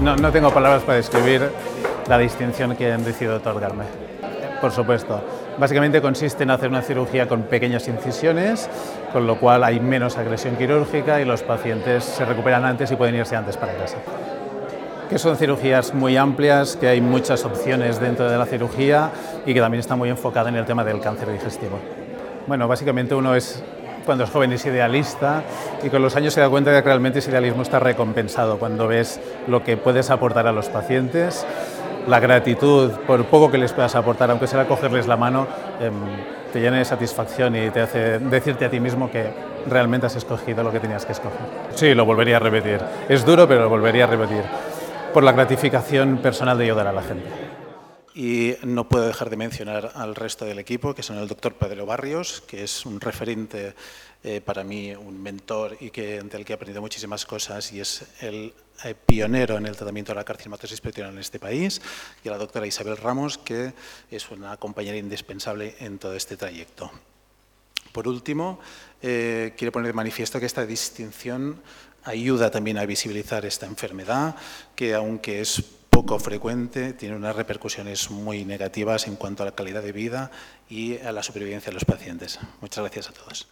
no tengo palabras para describir la distinción que han decidido otorgarme. Por supuesto. Básicamente consiste en hacer una cirugía con pequeñas incisiones, con lo cual hay menos agresión quirúrgica y los pacientes se recuperan antes y pueden irse antes para casa. Que son cirugías muy amplias, que hay muchas opciones dentro de la cirugía y que también está muy enfocada en el tema del cáncer digestivo. Bueno, básicamente uno es cuando es joven es idealista y con los años se da cuenta que realmente ese idealismo está recompensado cuando ves lo que puedes aportar a los pacientes la gratitud por poco que les puedas aportar, aunque sea cogerles la mano, em, te llena de satisfacción y te hace decirte a ti mismo que realmente has escogido lo que tenías que escoger. Sí, lo volvería a repetir. Es duro, pero lo volvería a repetir. Por la gratificación personal de ayudar a la gente. Y no puedo dejar de mencionar al resto del equipo, que son el doctor Pedro Barrios, que es un referente eh, para mí, un mentor y que, del que he aprendido muchísimas cosas y es el eh, pionero en el tratamiento de la carcinomatosis peritoneal en este país, y a la doctora Isabel Ramos, que es una compañera indispensable en todo este trayecto. Por último, eh, quiero poner de manifiesto que esta distinción ayuda también a visibilizar esta enfermedad, que aunque es poco frecuente, tiene unas repercusiones muy negativas en cuanto a la calidad de vida y a la supervivencia de los pacientes. Muchas gracias a todos.